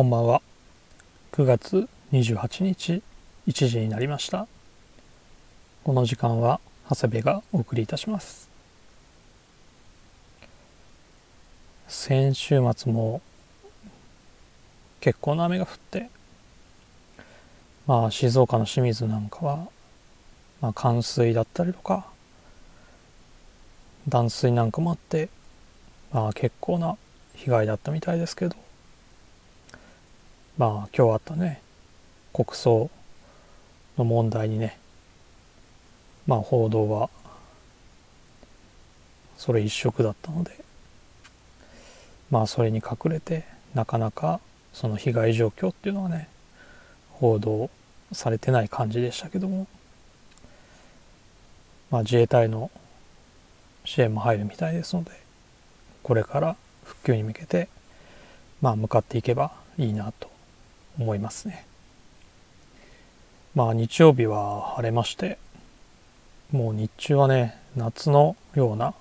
こんばんは。9月28日1時になりました。この時間は長谷部がお送りいたします。先週末も結構な雨が降ってまあ静岡の清水なんかは、まあ、冠水だったりとか断水なんかもあってまあ結構な被害だったみたいですけど。まあ今日あったね国葬の問題にねまあ報道はそれ一色だったのでまあそれに隠れてなかなかその被害状況っていうのはね報道されてない感じでしたけどもまあ自衛隊の支援も入るみたいですのでこれから復旧に向けてまあ向かっていけばいいなと思いますね。まあ日曜日は晴れましてもう日中はね夏のような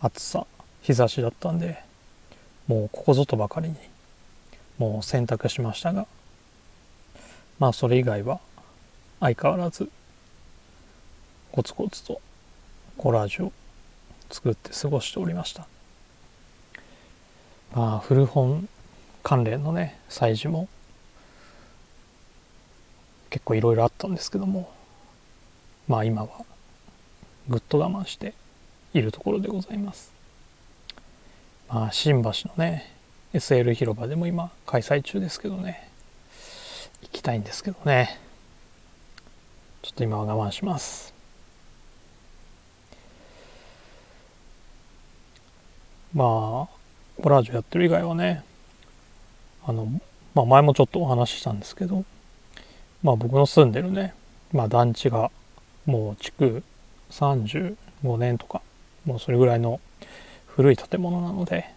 暑さ日差しだったんでもうここぞとばかりにもう洗濯しましたがまあそれ以外は相変わらずコツコツとコラージュを作って過ごしておりましたまあ古本関連のね催事も結構いろいろあったんですけどもまあ今はぐっと我慢しているところでございます。まあ新橋のね SL 広場でも今開催中ですけどね行きたいんですけどね。ちょっと今は我慢します。まあコラージュやってる以外はねあの、まあ、前もちょっとお話ししたんですけどまあ僕の住んでるね、まあ、団地がもう築35年とかもうそれぐらいの古い建物なので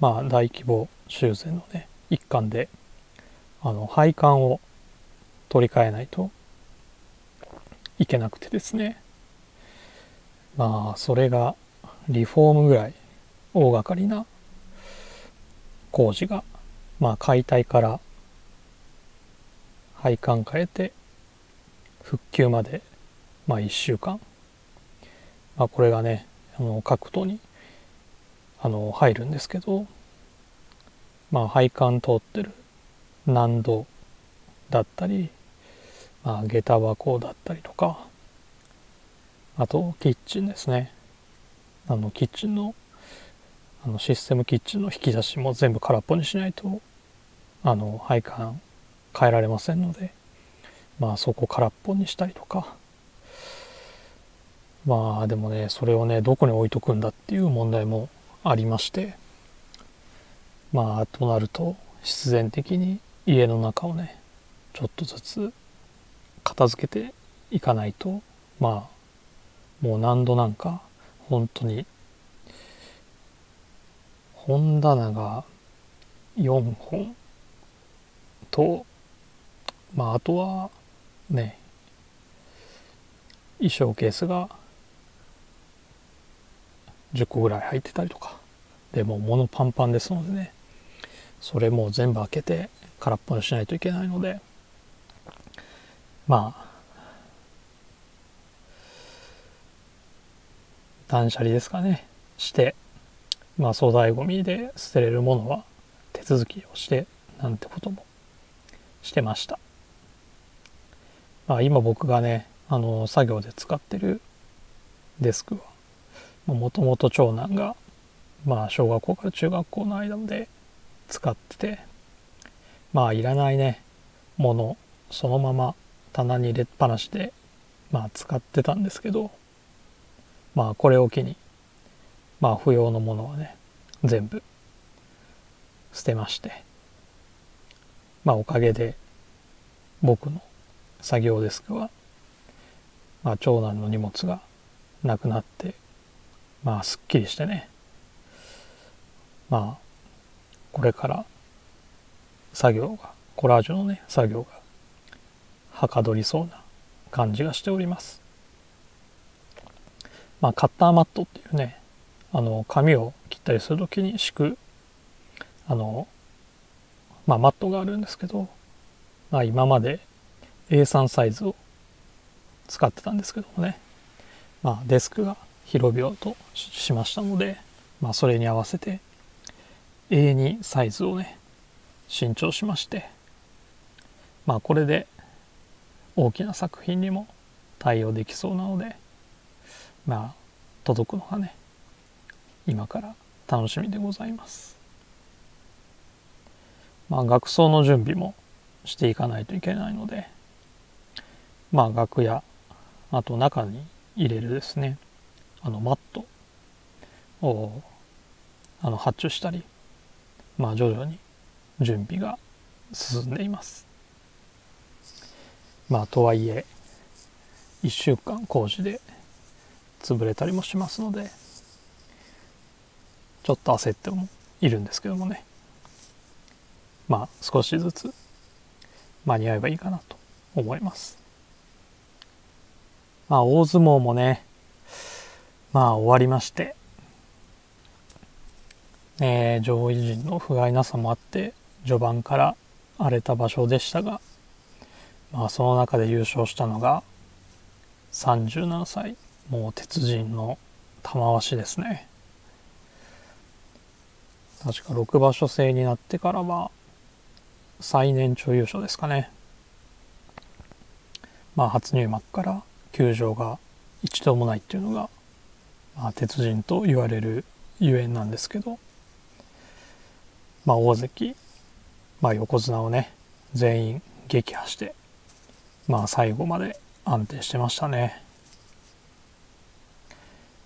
まあ大規模修繕のね一環であの配管を取り替えないといけなくてですね。まあそれがリフォームぐらい大掛かりな工事がまあ解体から配管変えて復旧までまあ1週間、まあ、これがねあの各都にあの入るんですけどまあ配管通ってる難度だったり、まあ、下駄箱だったりとかあとキッチンですね。あのキッチンのあのシステムキッチンの引き出しも全部空っぽにしないとあの配管変えられませんのでまあそこ空っぽにしたりとか。まあでもねそれをねどこに置いとくんだっていう問題もありまして。まあとなると必然的に家の中をねちょっとずつ片付けていかないとまあもう何度なんか本当に本棚が4本とまああとはね衣装ケースが10個ぐらい入ってたりとか。でも物パンパンですのでね。それも全部開けて空っぽにしないといけないので。まあ断捨離ですかね。してまあ粗大ごみで捨てれるものは手続きをしてなんてこともしてました。まあ、今僕がねあの作業で使ってるデスクはもともと長男がまあ小学校から中学校の間で使っててまあいらないねものそのまま棚に入れっぱなしでまあ使ってたんですけどまあこれを機にまあ不要のものはね全部捨てましてまあおかげで僕の作業デスクは、まあ、長男の荷物がなくなってまあすっきりしてね。まあこれから作業がコラージュのね作業がはかどりそうな感じがしております。まあカッターマットっていうねあの紙を切ったりする時に敷くあのまあ、マットがあるんですけど、まあ、今まで A3 サイズを使ってたんですけどもね、まあ、デスクが広々としましたので、まあ、それに合わせて A2 サイズをね新調しましてまあこれで大きな作品にも対応できそうなのでまあ届くのがね今から楽しみでございます。まあ学装の準備もしていかないといけないのでまあ楽屋あと中に入れるですね。あのマット。をあの発注したりまあ徐々に準備が進んでいます。まあとはいえ1週間工事で潰れたりもしますのでちょっと焦ってもいるんですけどもね。まあ少しずつ間に合えばいいかなと思います。まあ大相撲もねまあ終わりまして。えー、上位陣の不甲斐なさもあって序盤から荒れた場所でしたが、まあ、その中で優勝したのが37歳もう鉄人の玉鷲ですね。確か6場所制になってからは最年長優勝ですかね。まあ初入幕から休場が一度もないっていうのが、まあ、鉄人と言われるゆえんなんですけどまあ、大関、まあ、横綱をね全員撃破して、まあ、最後まで安定してましたね。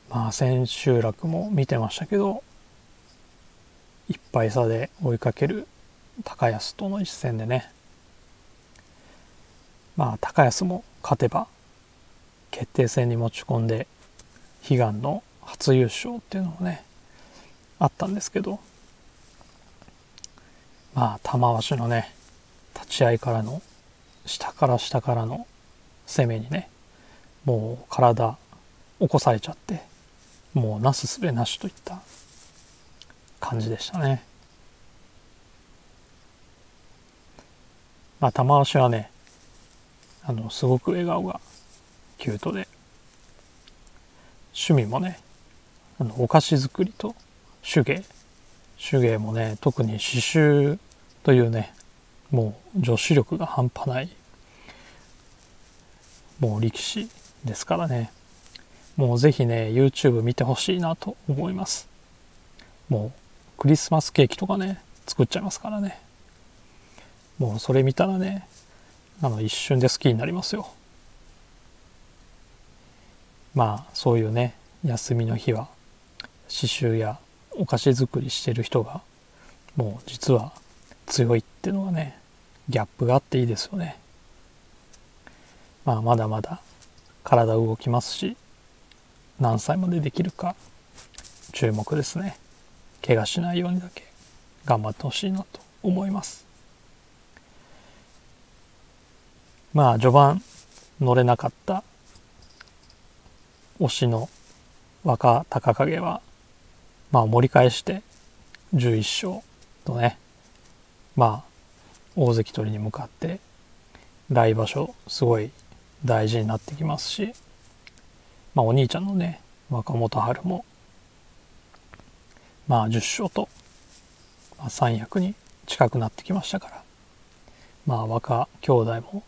まあ千秋楽も見てましたけど1敗差で追いかける高安との一戦でねまあ高安も勝てば決定戦に持ち込んで悲願の初優勝っていうのもねあったんですけどまあ玉鷲のね立ち合いからの下から下からの攻めにねもう体起こされちゃってもうなすすべなしといった感じでしたね。まあ玉鷲はねあのすごく笑顔がキュートで趣味もねあのお菓子作りと手芸。手芸もね特に刺繍というねもう女子力が半端ないもう力士ですからね。もうぜひね YouTube 見てほしいなと思います。もうクリスマスケーキとかね作っちゃいますからね。もうそれ見たらねあの一瞬で好きになりますよ。まあそういうね休みの日は刺繍やお菓子作りしてる人がもう実は強いっていうのはねギャップがあっていいですよね。まあまだまだ体動きますし何歳までできるか注目ですね。怪我しないようにだけ頑張ってほしいなと思います。まあ序盤乗れなかった推しの若隆景はまあ盛り返して11勝とねまあ大関取りに向かって来場所すごい大事になってきますし、まあ、お兄ちゃんのね若元春もまあ10勝と、まあ、三役に近くなってきましたからまあ若兄弟も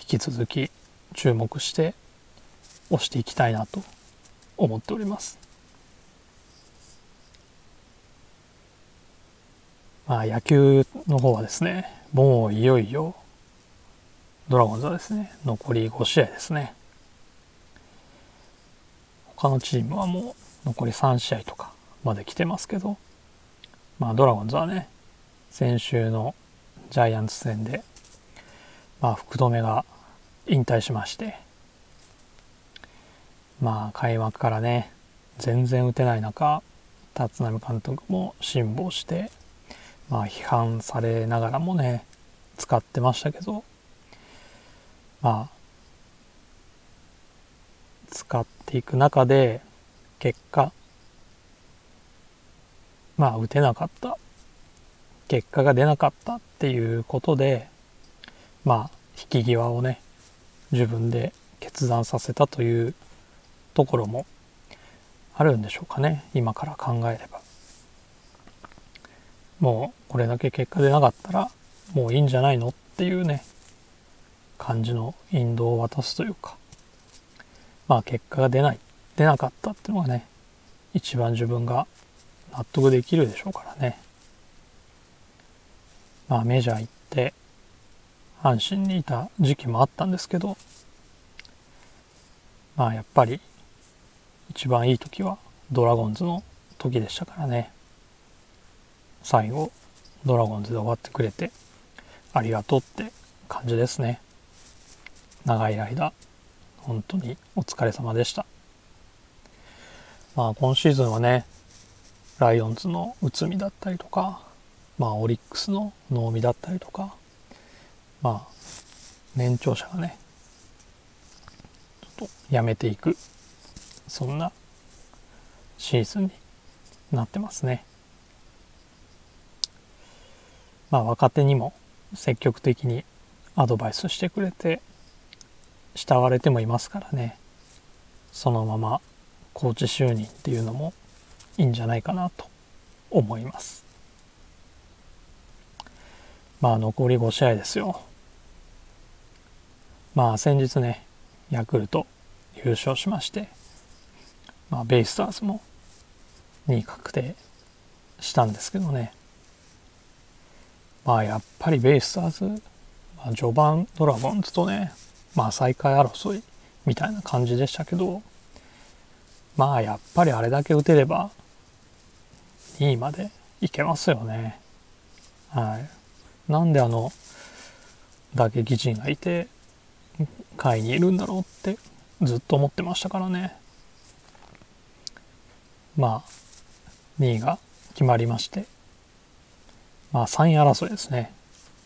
引き続き注目して押していきたいなと思っております。まあ、野球の方はですね、もういよいよ、ドラゴンズはですね、残り5試合ですね。他のチームはもう残り3試合とかまで来てますけど、まあ、ドラゴンズはね、先週のジャイアンツ戦で、まあ、福留が引退しまして、まあ、開幕からね、全然打てない中、立浪監督も辛抱して、まあ批判されながらもね使ってましたけどまあ使っていく中で結果まあ打てなかった。結果が出なかったっていうことでまあ引き際をね自分で決断させたというところもあるんでしょうかね。今から考えれば。もうこれだけ結果出なかったらもういいんじゃないのっていうね。感じの引導を渡すというか。まあ結果が出ない。出なかったっていうのがね一番自分が納得できるでしょうからね。まあメジャー行って阪神にいた時期もあったんですけどまあやっぱり一番いい時はドラゴンズの時でしたからね。最後ドラゴンズで終わってくれてありがとうって感じですね。長い間本当にお疲れ様でした。まあ今シーズンはねライオンズの内海だったりとかまあオリックスの能見だったりとかまあ年長者がねちょっとやめていくそんなシーズンになってますね。まあ若手にも積極的にアドバイスしてくれて慕われてもいますからね。そのままコーチ就任っていうのもいいんじゃないかなと思います。まあ残り5試合ですよ。まあ先日ねヤクルト優勝しましてまあベイスターズも2位確定したんですけどねまあやっぱりベイスターズ、まあ、序盤ドラゴンズとねまあ再開争いみたいな感じでしたけどまあやっぱりあれだけ打てれば2位までいけますよね。はい。なんであの打撃陣がいて下位にいるんだろうってずっと思ってましたからね。まあ2位が決まりましてまあ3位争いですね。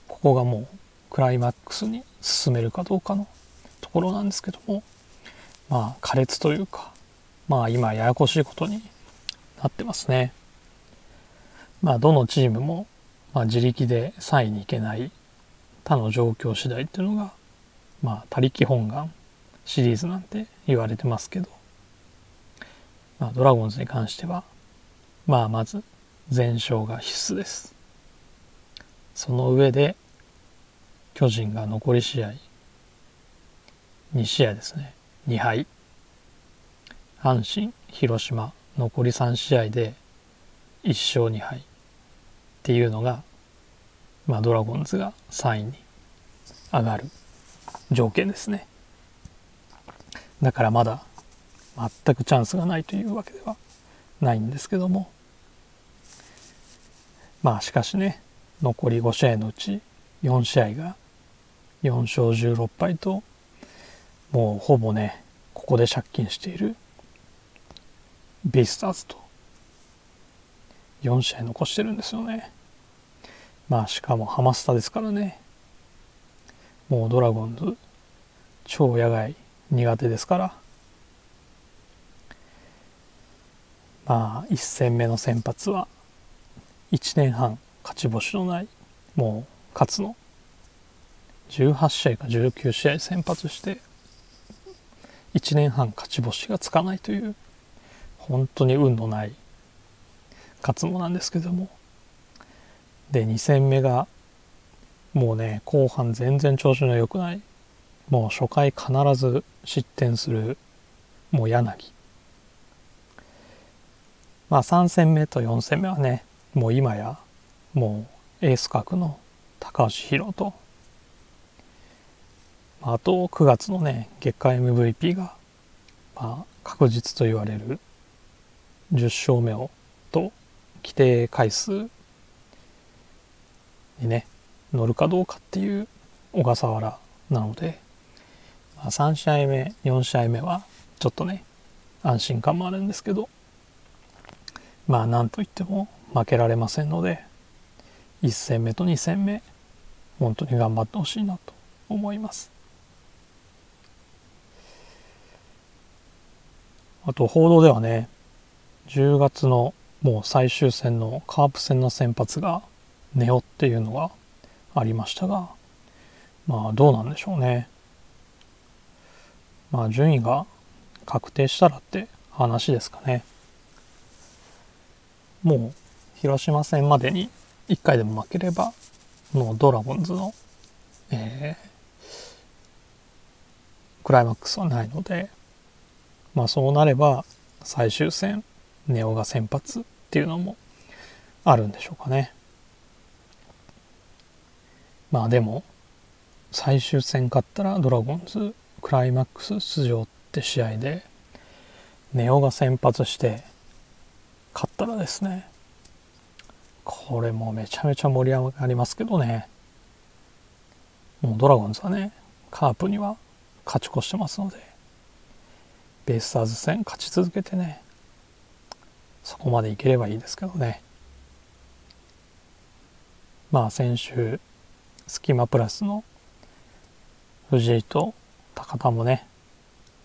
ここがもうクライマックスに進めるかどうかのところなんですけどもまあ苛烈というかまあ今ややこしいことになってますね。まあどのチームも、まあ、自力で3位に行けない他の状況次第っていうのがまあ他力本願シリーズなんて言われてますけど、まあ、ドラゴンズに関してはまあまず全勝が必須です。その上で巨人が残り試合2試合ですね。2敗。阪神広島残り3試合で1勝2敗っていうのが、まあ、ドラゴンズが3位に上がる条件ですね。だからまだ全くチャンスがないというわけではないんですけども。まあしかしね残り5試合のうち4試合が4勝16敗ともうほぼねここで借金しているベイスターズと4試合残してるんですよね。まあしかもハマスタですからね。もうドラゴンズ超野外苦手ですから。まあ1戦目の先発は1年半勝ち星のないもう勝つの。18試合か19試合先発して1年半勝ち星がつかないという本当に運のない勝野なんですけども。で2戦目がもうね後半全然調子の良くないもう初回必ず失点するもう柳。まあ3戦目と4戦目はねもう今やもうエース格の高橋宏とあと9月のね月間 MVP が、まあ、確実と言われる10勝目をと規定回数にね乗るかどうかっていう小笠原なので、まあ、3試合目4試合目はちょっとね安心感もあるんですけどまあなんといっても負けられませんので1戦目と2戦目本当に頑張ってほしいなと思います。あと報道ではね10月のもう最終戦のカープ戦の先発がネオっていうのがありましたがまあどうなんでしょうねまあ順位が確定したらって話ですかねもう広島戦までに1回でも負ければもうドラゴンズの、えー、クライマックスはないのでまあそうなれば最終戦ネオが先発っていうのもあるんでしょうかね。まあでも最終戦勝ったらドラゴンズクライマックス出場って試合でネオが先発してったらですねこれもめちゃめちゃ盛り上がりますけどね。もうドラゴンズはねカープには勝ち越してますのでベイスターズ戦勝ち続けてねそこまでいければいいですけどね。まあ先週スキマプラスの藤井と高田もね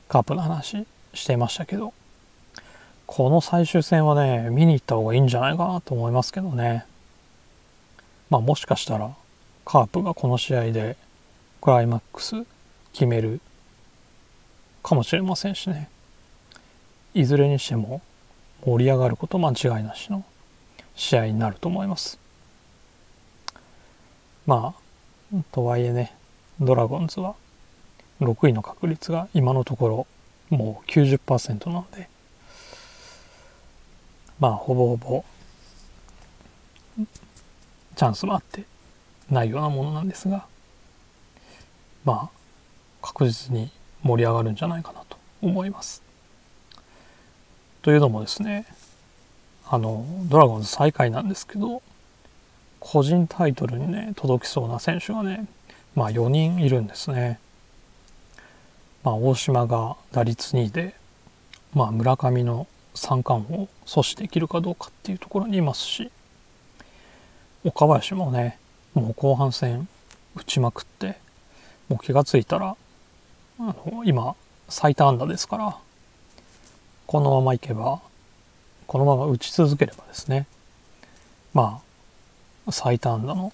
カープの話していましたけどこの最終戦はね見に行った方がいいんじゃないかなと思いますけどね。まあもしかしたらカープがこの試合でクライマックス決めるかもしれませんしね。いずれにしても盛り上がること間違いなしの試合になると思います。まあとはいえねドラゴンズは6位の確率が今のところもう90%なのでまあほぼほぼチャンスもあってないようなものなんですがまあ確実に盛り上がるんじゃないかなと思います。というのもですねあのドラゴンズ最下位なんですけど個人タイトルにね届きそうな選手がねまあ4人いるんですね。まあ、大島が打率2位で、まあ、村上の三冠を阻止できるかどうかっていうところにいますし岡林もねもう後半戦打ちまくってもう気が付いたらあの今最多安打ですからこのままいけばこのまま打ち続ければですねまあ最多安打の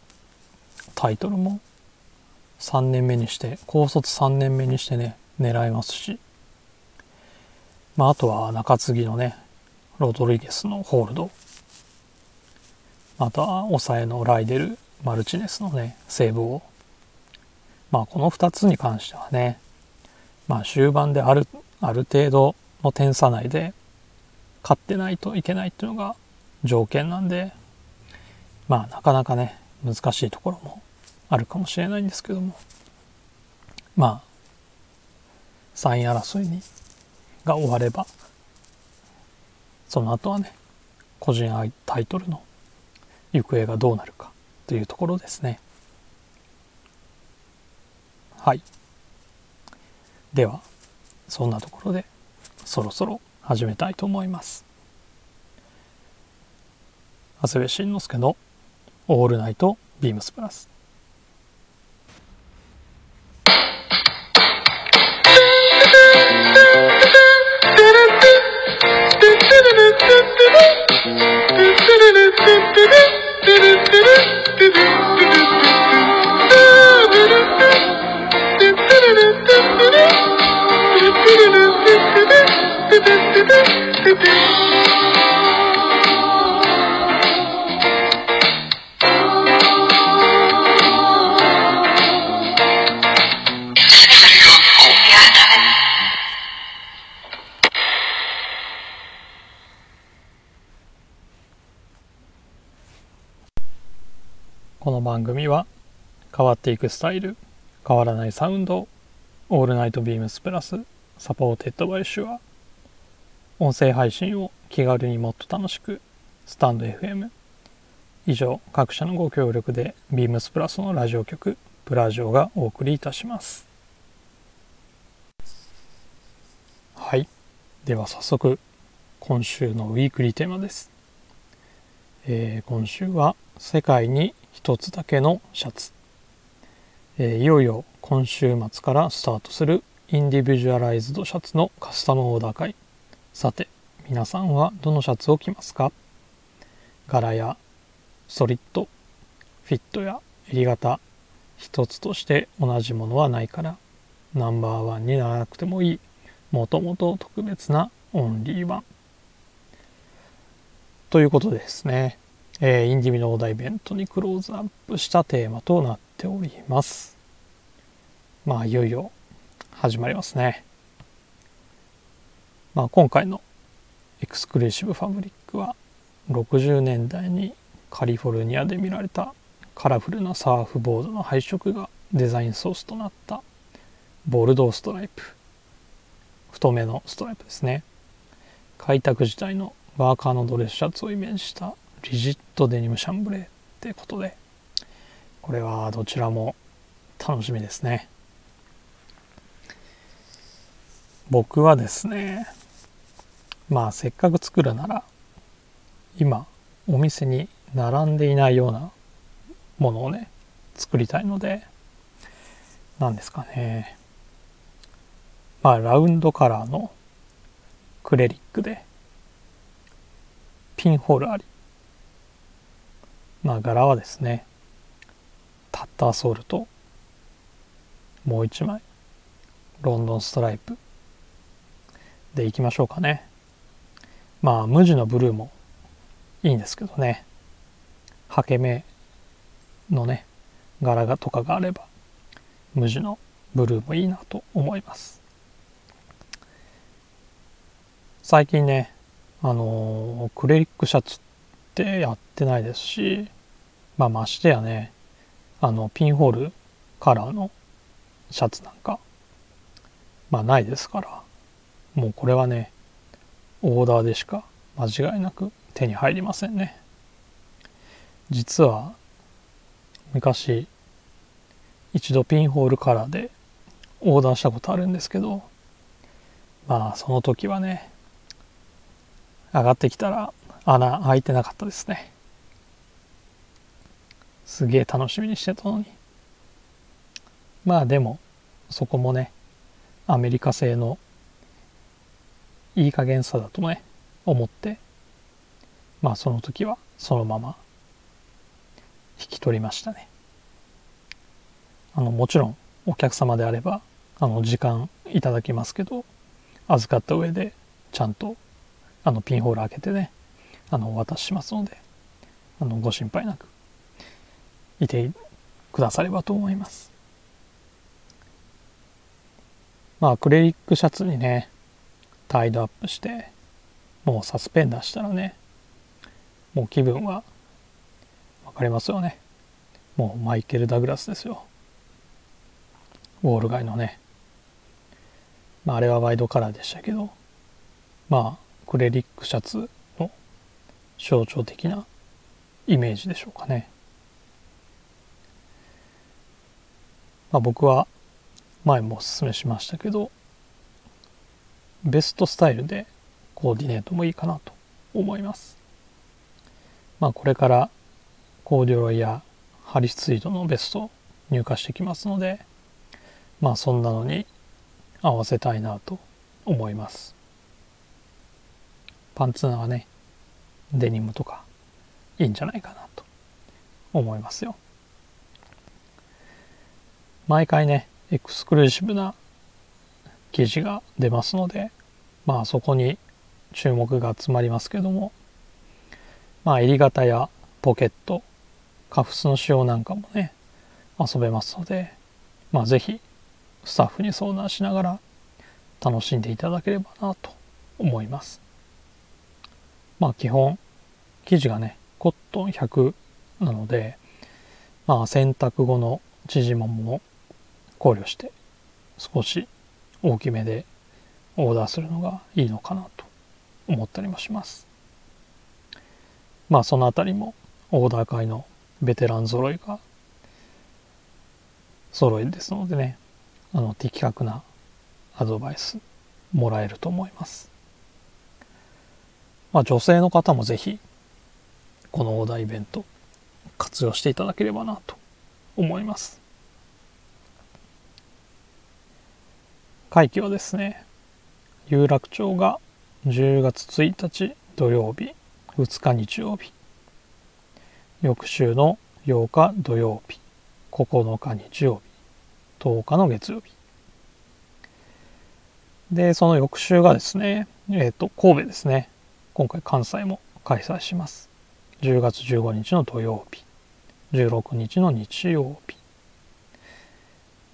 タイトルも3年目にして高卒3年目にしてね狙えますし、まあ、あとは中継ぎのねロドリゲスのホールド。あとは抑えのライデルマルチネスのねセーブを。まあこの2つに関してはねまあ終盤であるある程度の点差内で勝ってないといけないっていうのが条件なんでまあなかなかね難しいところもあるかもしれないんですけども。まあ3位争いにが終わればその後はね個人タイトルの行方がどうなるかというところですね。はい。ではそんなところでそろそろ始めたいと思います。長谷部慎之介の「オールナイトビームスプラス」この番組は変わっていくスタイル変わらないサウンドAll Night BEAMS+ supported by Shure。音声配信を気軽にもっと楽しく。 stand.fm 以上各社のご協力で BEAMS+のラジオ局プラジオがお送りいたします。はい。では早速今週のウィークリーテーマです、えー、今週は世界に一つだけのシャツ、えー、いよいよ今週末からスタートするインディビジュアライズドシャツのカスタムオーダー会。さて皆さんはどのシャツを着ますか？柄やストリットフィットや襟型一つとして同じものはないからナンバーワンにならなくてもいいもともと特別なオンリーワン。ということでですね、えー、インディミのお題イベントにクローズアップしたテーマとなっております。まあいよいよ始まりますね。まあ今回の exclusive fabric は60年代にカリフォルニアで見られたカラフルなサーフボードの配色がデザインソースとなった bold stripe。太めのストライプ。ですね開拓時代のワーカーのドレスシャツをイメージしたリジットデニムシャンブレーってことでこれはどちらも楽しみですね。僕はですねまあせっかく作るなら今お店に並んでいないようなものをね作りたいので何ですかね。まあラウンドカラーのクレリックでピンホールあり。まあ柄はですねタッターソールともう一枚ロンドンストライプでいきましょうかね。まあ無地のブルーもいいんですけどね。はけ目のね柄がとかがあれば無地のブルーもいいなと思います。最近ねあのー、クレリックシャツってやってないですしまあましてやねあのピンホールカラーのシャツなんかまあないですからもうこれはねオーダーでしか間違いなく手に入りませんね。実は昔一度ピンホールカラーでオーダーしたことあるんですけどまあその時はね上がってきたら穴開いてなかったですね。すげえ楽しみにしてたのに。まあでもそこもねアメリカ製のいい加減さだとね思ってまあその時はそのまま引き取りましたね。あのもちろんお客様であればあの時間いただきますけど預かった上でちゃんとあのピンホール開けてねあのお渡ししますのであのご心配なくいてくださればと思います。まあクレリックシャツにねタイドアップしてもうサスペンダーしたらねもう気分は分かりますよね。もうマイケル・ダグラスですよ。ウォール街のね、まあ、あれはワイドカラーでしたけどまあクレリックシャツの象徴的なイメージでしょうかね、まあ、僕は前もおすすめしましたけどベストスタイルでコーディネートもいいかなと思います。まあこれからコーデュロイやハリスツイードのベスト入荷してきますのでまあそんなのに合わせたいなと思います。パンツナはねデニムとかいいんじゃないかなと思いますよ。毎回ねエクスクルーシブな記事が出ますのでまあそこに注目が集まりますけどもまあ襟型やポケットカフスの仕様なんかもね遊べますのでまあ是非スタッフに相談しながら楽しんでいただければなと思います。まあ基本生地がねコットン100なのでまあ洗濯後の縮まも考慮して少し大きめでオーダーするのがいいのかなと思ったりもしますまあその辺りもオーダー会のベテラン揃いが揃いですのでねあの的確なアドバイスもらえると思います。まあ、女性の方もぜひこのオーダーイベント活用していただければなと思います。会期はですね。有楽町が10月1日土曜日2日日曜日。翌週の8日土曜日9日日曜日10日の月曜日。でその翌週がですねえっ、ー、と神戸ですね。今回関西も開催します。10月15日の土曜日16日の日曜日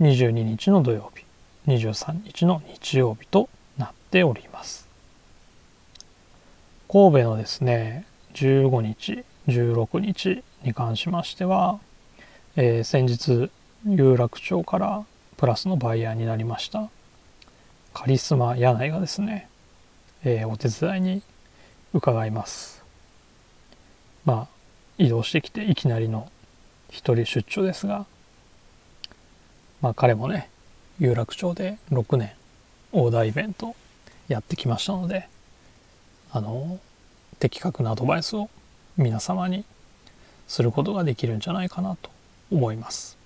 22日の土曜日。23日の日曜日となっております。神戸のですね15日16日に関しましては、えー、先日有楽町からプラスのバイヤーになりましたカリスマ柳井がですね、えー、お手伝いに伺います。まあ移動してきていきなりの一人出張ですがまあ彼もね有楽町で6年オーダーイベントやってきましたのであの的確なアドバイスを皆様にすることができるんじゃないかなと思います。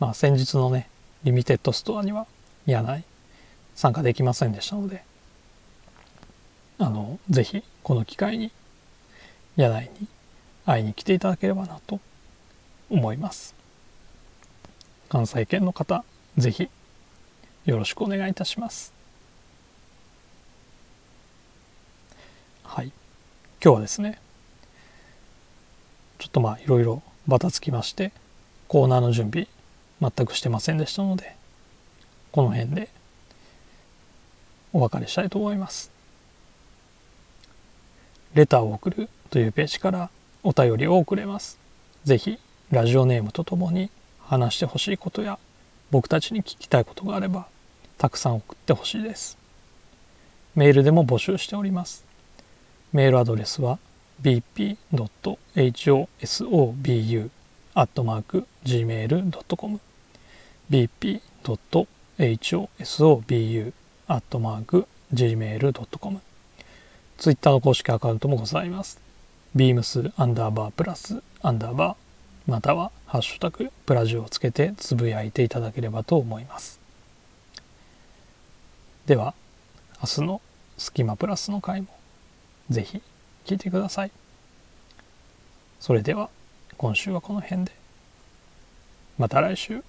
まあ先日のねリミテッドストアには柳井参加できませんでしたのであのぜひこの機会に柳井に会いに来ていただければなと思います関西圏の方ぜひよろしくお願いいたします。はい。今日はですねちょっとまあいろいろバタつきましてコーナーの準備全くしてませんでしたのでこの辺でお別れしたいと思います。レターを送るというページからお便りを送れます。ぜひラジオネームとともに話してほしいことや僕たちに聞きたいことがあればたくさん送ってほしいです。メールでも募集しております。メールアドレスは bp.hosobu.gmail.com bp.hosobu.gmail.com ツイッターの公式アカウントもございます。beams アンダーバープラスアンダーバーまたはハッシュタグプラジオをつけてつぶやいていただければと思います。では明日のスキマプラスの回もぜひ聞いてください。それでは今週はこの辺でまた来週。